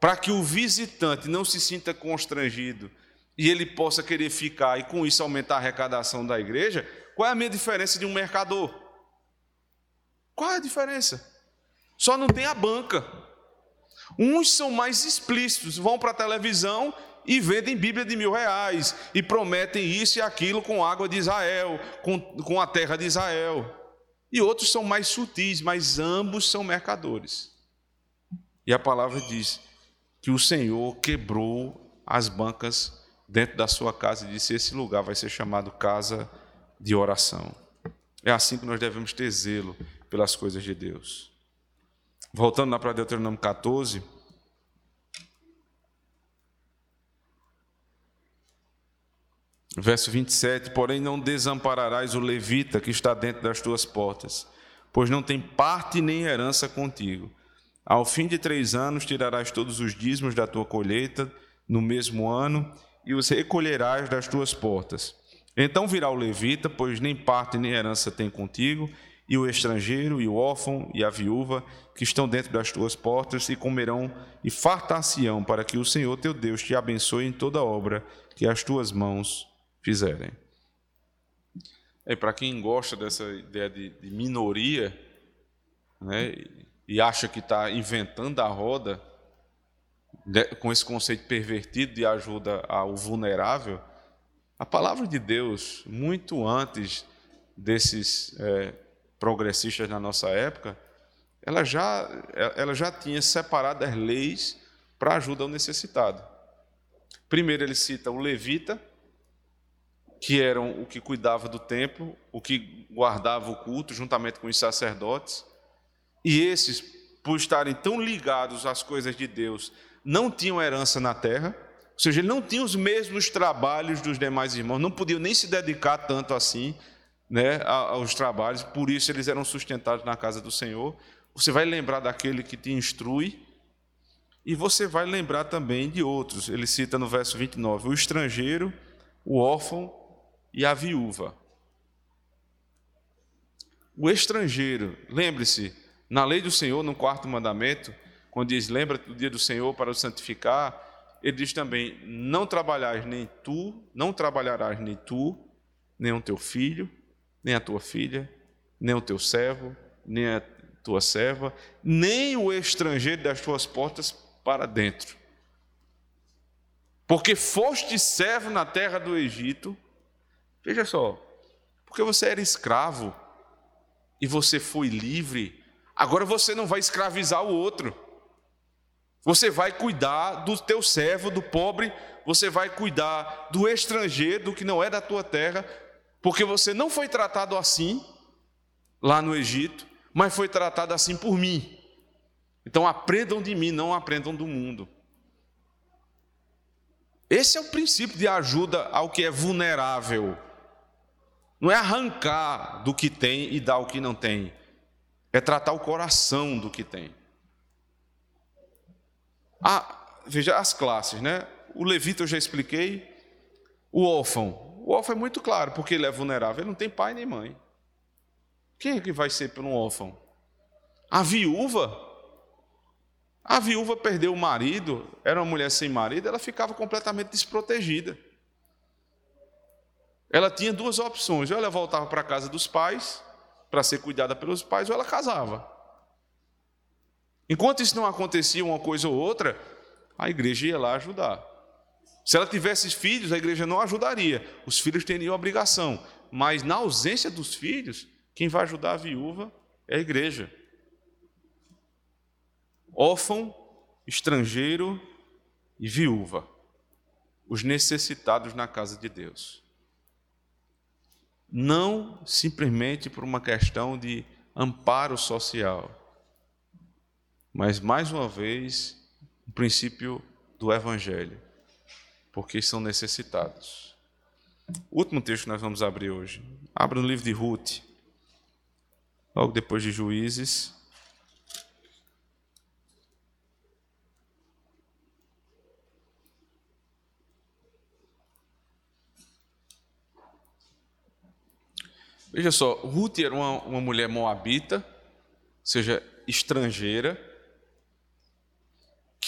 para que o visitante não se sinta constrangido e ele possa querer ficar e com isso aumentar a arrecadação da igreja, qual é a minha diferença de um mercador? Qual é a diferença? Só não tem a banca. Uns são mais explícitos, vão para a televisão e vendem Bíblia de mil reais e prometem isso e aquilo com água de Israel, com, com a terra de Israel e outros são mais sutis, mas ambos são mercadores. E a palavra diz que o Senhor quebrou as bancas dentro da sua casa e disse: Esse lugar vai ser chamado casa de oração. É assim que nós devemos ter zelo pelas coisas de Deus. Voltando lá para Deuteronômio 14. Verso 27: Porém, não desampararás o levita que está dentro das tuas portas, pois não tem parte nem herança contigo. Ao fim de três anos, tirarás todos os dízimos da tua colheita no mesmo ano e os recolherás das tuas portas. Então virá o levita, pois nem parte nem herança tem contigo, e o estrangeiro, e o órfão, e a viúva, que estão dentro das tuas portas, e comerão e fartar-se-ão, para que o Senhor teu Deus te abençoe em toda obra que as tuas mãos fizerem. É, Para quem gosta dessa ideia de, de minoria, né, e acha que está inventando a roda, né, com esse conceito pervertido de ajuda ao vulnerável, a palavra de Deus, muito antes desses é, progressistas na nossa época, ela já, ela já tinha separado as leis para ajuda ao necessitado. Primeiro ele cita o levita, que eram o que cuidava do templo, o que guardava o culto juntamente com os sacerdotes. E esses, por estarem tão ligados às coisas de Deus, não tinham herança na terra, ou seja, não tinham os mesmos trabalhos dos demais irmãos, não podiam nem se dedicar tanto assim né, aos trabalhos, por isso eles eram sustentados na casa do Senhor. Você vai lembrar daquele que te instrui, e você vai lembrar também de outros. Ele cita no verso 29: o estrangeiro, o órfão e a viúva. o estrangeiro, lembre-se, na lei do Senhor, no quarto mandamento, quando diz lembra do dia do Senhor para o santificar, ele diz também: não trabalharás nem tu, não trabalharás nem tu, nem o teu filho, nem a tua filha, nem o teu servo, nem a tua serva, nem o estrangeiro das tuas portas para dentro. Porque foste servo na terra do Egito, veja só, porque você era escravo e você foi livre, agora você não vai escravizar o outro. Você vai cuidar do teu servo, do pobre, você vai cuidar do estrangeiro, do que não é da tua terra, porque você não foi tratado assim lá no Egito, mas foi tratado assim por mim. Então aprendam de mim, não aprendam do mundo. Esse é o princípio de ajuda ao que é vulnerável. Não é arrancar do que tem e dar o que não tem. É tratar o coração do que tem. Ah, veja as classes, né? O levita eu já expliquei. O órfão. O órfão é muito claro, porque ele é vulnerável. Ele não tem pai nem mãe. Quem é que vai ser pelo órfão? A viúva. A viúva perdeu o marido, era uma mulher sem marido, ela ficava completamente desprotegida. Ela tinha duas opções: ou ela voltava para a casa dos pais, para ser cuidada pelos pais, ou ela casava. Enquanto isso não acontecia uma coisa ou outra, a igreja ia lá ajudar. Se ela tivesse filhos, a igreja não ajudaria. Os filhos teriam obrigação. Mas na ausência dos filhos, quem vai ajudar a viúva é a igreja. Órfão, estrangeiro e viúva. Os necessitados na casa de Deus. Não simplesmente por uma questão de amparo social mas, mais uma vez, o princípio do Evangelho, porque são necessitados. O último texto que nós vamos abrir hoje. Abra no livro de Ruth, logo depois de Juízes. Veja só, Ruth era uma, uma mulher moabita, ou seja, estrangeira,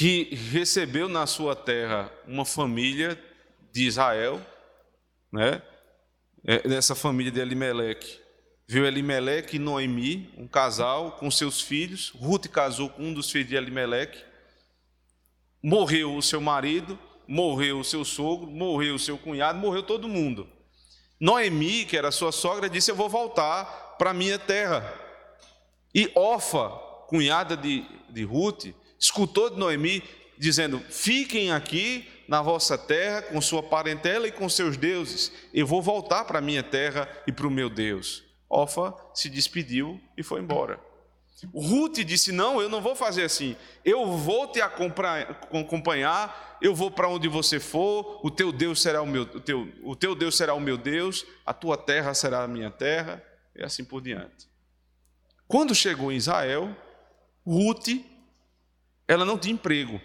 que recebeu na sua terra uma família de Israel, né? É, família de Elimeleque. Viu Elimeleque e Noemi, um casal com seus filhos. Ruth casou com um dos filhos de Elimeleque. Morreu o seu marido, morreu o seu sogro, morreu o seu cunhado, morreu todo mundo. Noemi, que era sua sogra, disse: Eu vou voltar para minha terra. E Ofa, cunhada de, de Ruth, escutou de Noemi dizendo: Fiquem aqui na vossa terra com sua parentela e com seus deuses. Eu vou voltar para a minha terra e para o meu Deus. Ofa se despediu e foi embora. Ruth disse: Não, eu não vou fazer assim. Eu vou te acompanhar. Eu vou para onde você for. O teu Deus será o meu, o teu, o teu Deus será o meu Deus. A tua terra será a minha terra e assim por diante. Quando chegou em Israel, Ruth ela não tinha emprego.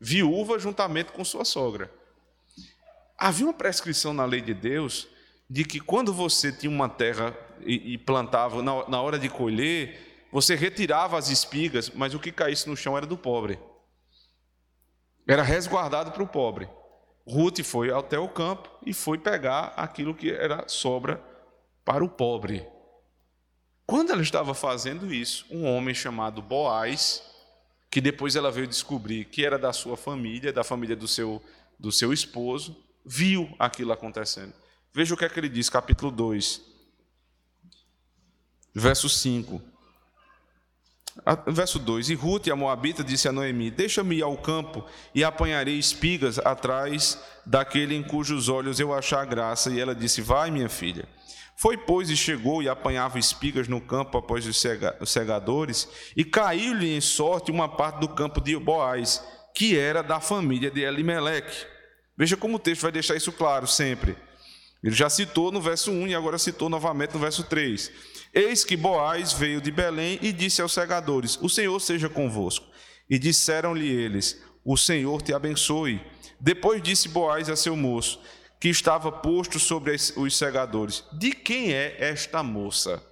Viúva juntamente com sua sogra. Havia uma prescrição na lei de Deus de que quando você tinha uma terra e, plantava, na, hora de colher, você retirava as espigas, mas o que caísse no chão era do pobre. Era resguardado para o pobre. Ruth foi até o campo e foi pegar aquilo que era sobra para o pobre. Quando ela estava fazendo isso, um homem chamado Boaz que depois ela veio descobrir que era da sua família, da família do seu, do seu esposo, viu aquilo acontecendo. Veja o que é que ele diz, capítulo 2, verso 5. Verso 2: E Ruth, a Moabita, disse a Noemi: Deixa-me ir ao campo e apanharei espigas atrás daquele em cujos olhos eu achar graça. E ela disse: Vai, minha filha. Foi, pois, e chegou e apanhava espigas no campo após os segadores, e caiu-lhe em sorte uma parte do campo de Boaz, que era da família de Elimeleque. Veja como o texto vai deixar isso claro sempre. Ele já citou no verso 1 e agora citou novamente no verso 3. Eis que Boaz veio de Belém e disse aos segadores: O Senhor seja convosco. E disseram-lhe eles: O Senhor te abençoe. Depois disse Boaz a seu moço: que estava posto sobre os segadores. De quem é esta moça?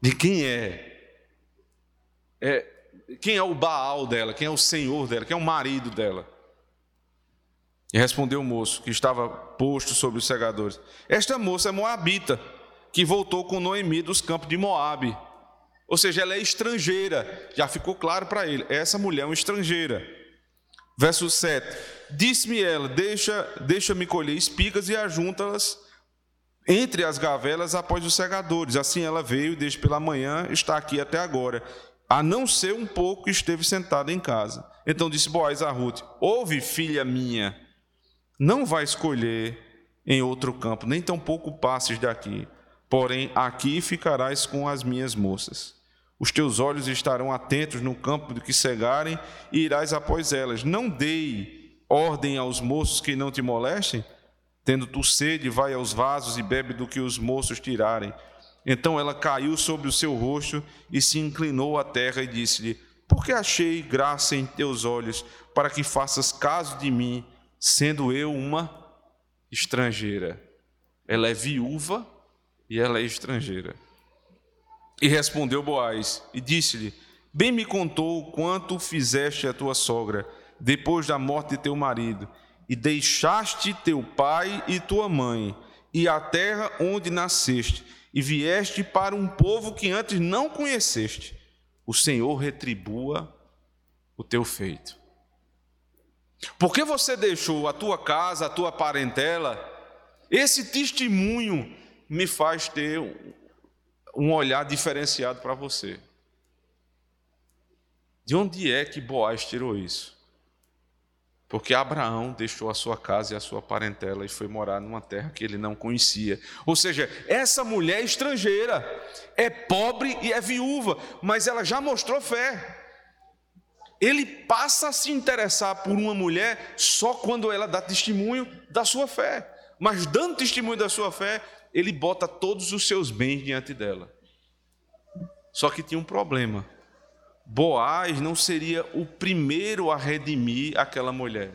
de quem é, é quem é o Baal dela, quem é o senhor dela, quem é o marido dela. E respondeu o moço, que estava posto sobre os segadores: Esta moça é moabita, que voltou com Noemi dos campos de Moabe. Ou seja, ela é estrangeira. Já ficou claro para ele: essa mulher é uma estrangeira. Verso 7: Disse-me ela: Deixa, deixa-me colher espigas e ajunta-las entre as gavelas após os segadores. Assim ela veio desde pela manhã, está aqui até agora. A não ser um pouco esteve sentada em casa. Então disse Boaz a Ruth: Ouve, filha minha, não vai escolher em outro campo, nem tampouco passes daqui. Porém, aqui ficarás com as minhas moças. Os teus olhos estarão atentos no campo do que cegarem e irás após elas. Não dei ordem aos moços que não te molestem? Tendo tu sede, vai aos vasos e bebe do que os moços tirarem. Então ela caiu sobre o seu rosto e se inclinou à terra e disse-lhe: Porque achei graça em teus olhos, para que faças caso de mim sendo eu uma estrangeira. Ela é viúva e ela é estrangeira. E respondeu Boaz e disse-lhe: Bem me contou quanto fizeste a tua sogra depois da morte de teu marido, e deixaste teu pai e tua mãe, e a terra onde nasceste, e vieste para um povo que antes não conheceste. O Senhor retribua o teu feito. Porque você deixou a tua casa, a tua parentela, esse testemunho me faz ter um olhar diferenciado para você. De onde é que Boaz tirou isso? Porque Abraão deixou a sua casa e a sua parentela e foi morar numa terra que ele não conhecia. Ou seja, essa mulher é estrangeira, é pobre e é viúva, mas ela já mostrou fé ele passa a se interessar por uma mulher só quando ela dá testemunho da sua fé. Mas dando testemunho da sua fé, ele bota todos os seus bens diante dela. Só que tinha um problema. Boaz não seria o primeiro a redimir aquela mulher.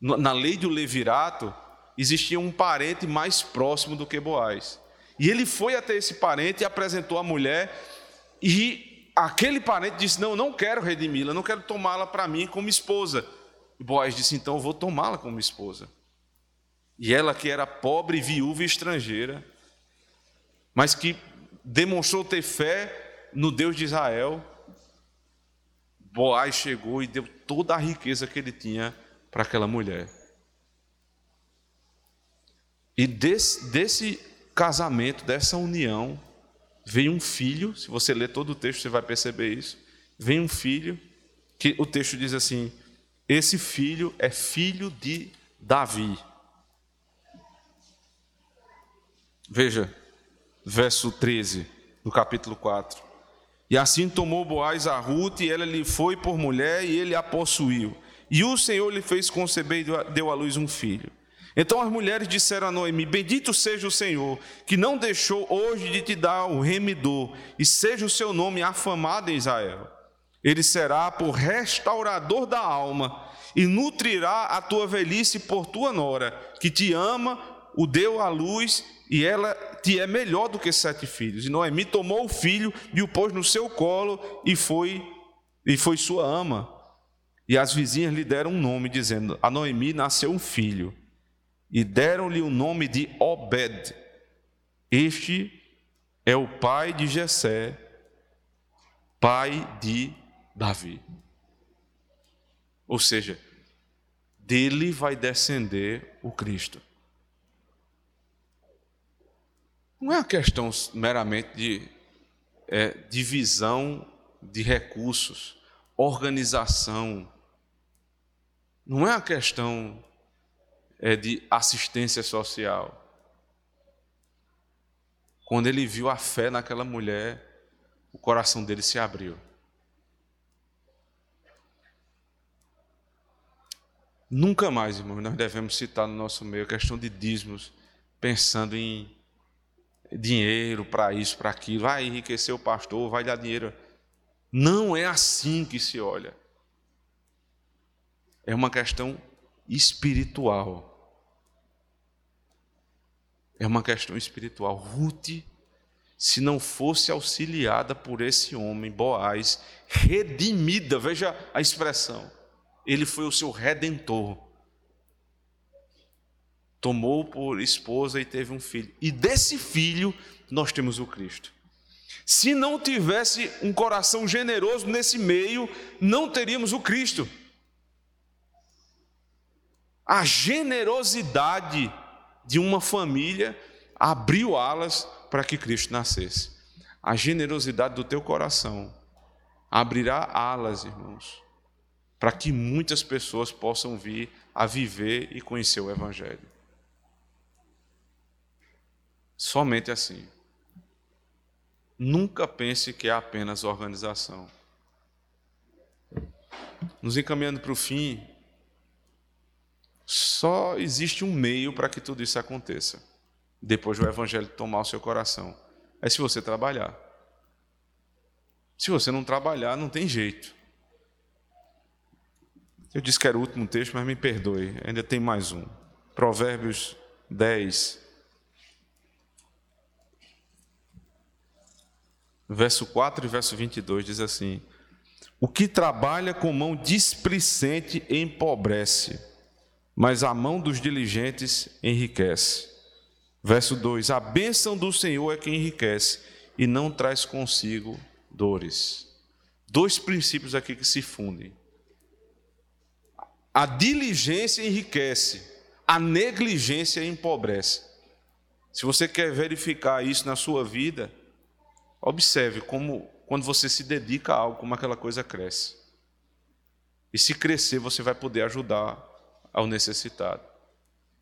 Na lei do levirato, existia um parente mais próximo do que Boaz. E ele foi até esse parente e apresentou a mulher, e aquele parente disse: Não, não quero redimi-la, não quero tomá-la para mim como esposa. E Boaz disse: Então eu vou tomá-la como esposa. E ela, que era pobre, viúva e estrangeira, mas que demonstrou ter fé no Deus de Israel, Boaz chegou e deu toda a riqueza que ele tinha para aquela mulher. E desse, desse casamento, dessa união, vem um filho, se você ler todo o texto, você vai perceber isso. Vem um filho, que o texto diz assim: esse filho é filho de Davi. Veja, verso 13 do capítulo 4. E assim tomou Boaz a Ruth, e ela lhe foi por mulher, e ele a possuiu. E o Senhor lhe fez conceber e deu à luz um filho. Então as mulheres disseram a Noemi: Bendito seja o Senhor, que não deixou hoje de te dar o remidor, e seja o seu nome afamado em Israel. Ele será por restaurador da alma, e nutrirá a tua velhice por tua nora, que te ama, o deu à luz, e ela te é melhor do que sete filhos. E Noemi tomou o filho e o pôs no seu colo, e foi, e foi sua ama. E as vizinhas lhe deram um nome, dizendo: A Noemi nasceu um filho e deram-lhe o nome de Obed. Este é o pai de Jessé, pai de Davi. Ou seja, dele vai descender o Cristo. Não é uma questão meramente de é, divisão de recursos, organização. Não é uma questão é, de assistência social. Quando ele viu a fé naquela mulher, o coração dele se abriu. Nunca mais, irmãos, nós devemos citar no nosso meio a questão de dízimos, pensando em dinheiro para isso, para aquilo, vai enriquecer o pastor, vai dar dinheiro. Não é assim que se olha. É uma questão espiritual. É uma questão espiritual. Ruth se não fosse auxiliada por esse homem, Boaz, redimida, veja a expressão, ele foi o seu redentor. Tomou por esposa e teve um filho, e desse filho nós temos o Cristo. Se não tivesse um coração generoso nesse meio, não teríamos o Cristo. A generosidade de uma família abriu alas para que Cristo nascesse. A generosidade do teu coração abrirá alas, irmãos, para que muitas pessoas possam vir a viver e conhecer o Evangelho. Somente assim. Nunca pense que é apenas organização. Nos encaminhando para o fim, só existe um meio para que tudo isso aconteça. Depois do Evangelho tomar o seu coração. É se você trabalhar. Se você não trabalhar, não tem jeito. Eu disse que era o último texto, mas me perdoe, ainda tem mais um. Provérbios 10, verso 4 e verso 22 diz assim: O que trabalha com mão displicente empobrece, mas a mão dos diligentes enriquece. Verso 2: A bênção do Senhor é que enriquece e não traz consigo dores. Dois princípios aqui que se fundem. A diligência enriquece, a negligência empobrece. Se você quer verificar isso na sua vida, Observe como, quando você se dedica a algo, como aquela coisa cresce. E se crescer, você vai poder ajudar ao necessitado.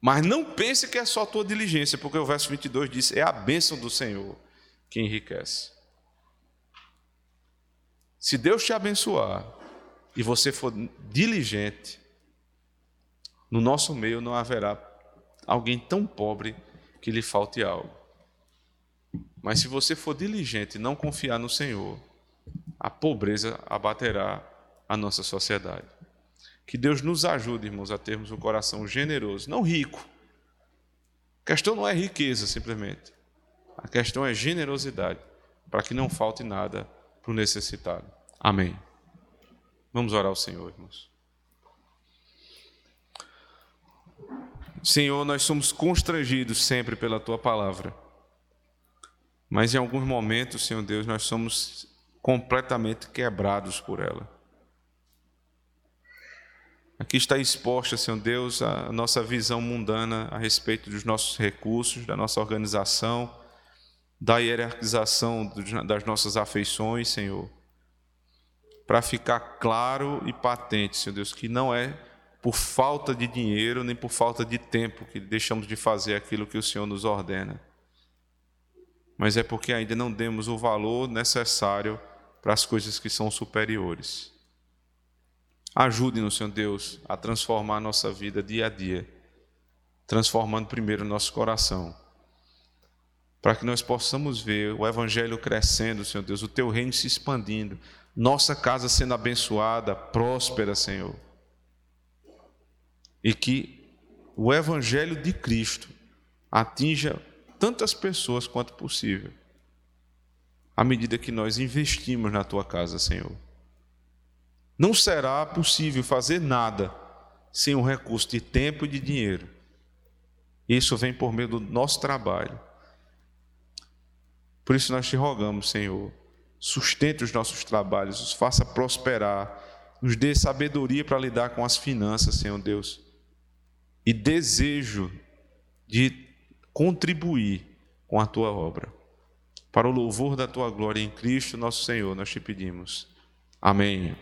Mas não pense que é só a tua diligência, porque o verso 22 diz: é a bênção do Senhor que enriquece. Se Deus te abençoar e você for diligente, no nosso meio não haverá alguém tão pobre que lhe falte algo. Mas se você for diligente e não confiar no Senhor, a pobreza abaterá a nossa sociedade. Que Deus nos ajude, irmãos, a termos um coração generoso, não rico. A questão não é riqueza, simplesmente. A questão é generosidade, para que não falte nada para o necessitado. Amém. Vamos orar ao Senhor, irmãos. Senhor, nós somos constrangidos sempre pela tua palavra. Mas em alguns momentos, Senhor Deus, nós somos completamente quebrados por ela. Aqui está exposta, Senhor Deus, a nossa visão mundana a respeito dos nossos recursos, da nossa organização, da hierarquização das nossas afeições, Senhor. Para ficar claro e patente, Senhor Deus, que não é por falta de dinheiro nem por falta de tempo que deixamos de fazer aquilo que o Senhor nos ordena mas é porque ainda não demos o valor necessário para as coisas que são superiores. Ajude-nos, Senhor Deus, a transformar a nossa vida dia a dia, transformando primeiro o nosso coração, para que nós possamos ver o Evangelho crescendo, Senhor Deus, o Teu reino se expandindo, nossa casa sendo abençoada, próspera, Senhor. E que o Evangelho de Cristo atinja tantas pessoas quanto possível, à medida que nós investimos na tua casa, Senhor. Não será possível fazer nada sem um recurso de tempo e de dinheiro. Isso vem por meio do nosso trabalho. Por isso nós te rogamos, Senhor, sustente os nossos trabalhos, os faça prosperar, nos dê sabedoria para lidar com as finanças, Senhor Deus, e desejo de contribuir com a tua obra. Para o louvor da tua glória em Cristo, nosso Senhor, nós te pedimos. Amém.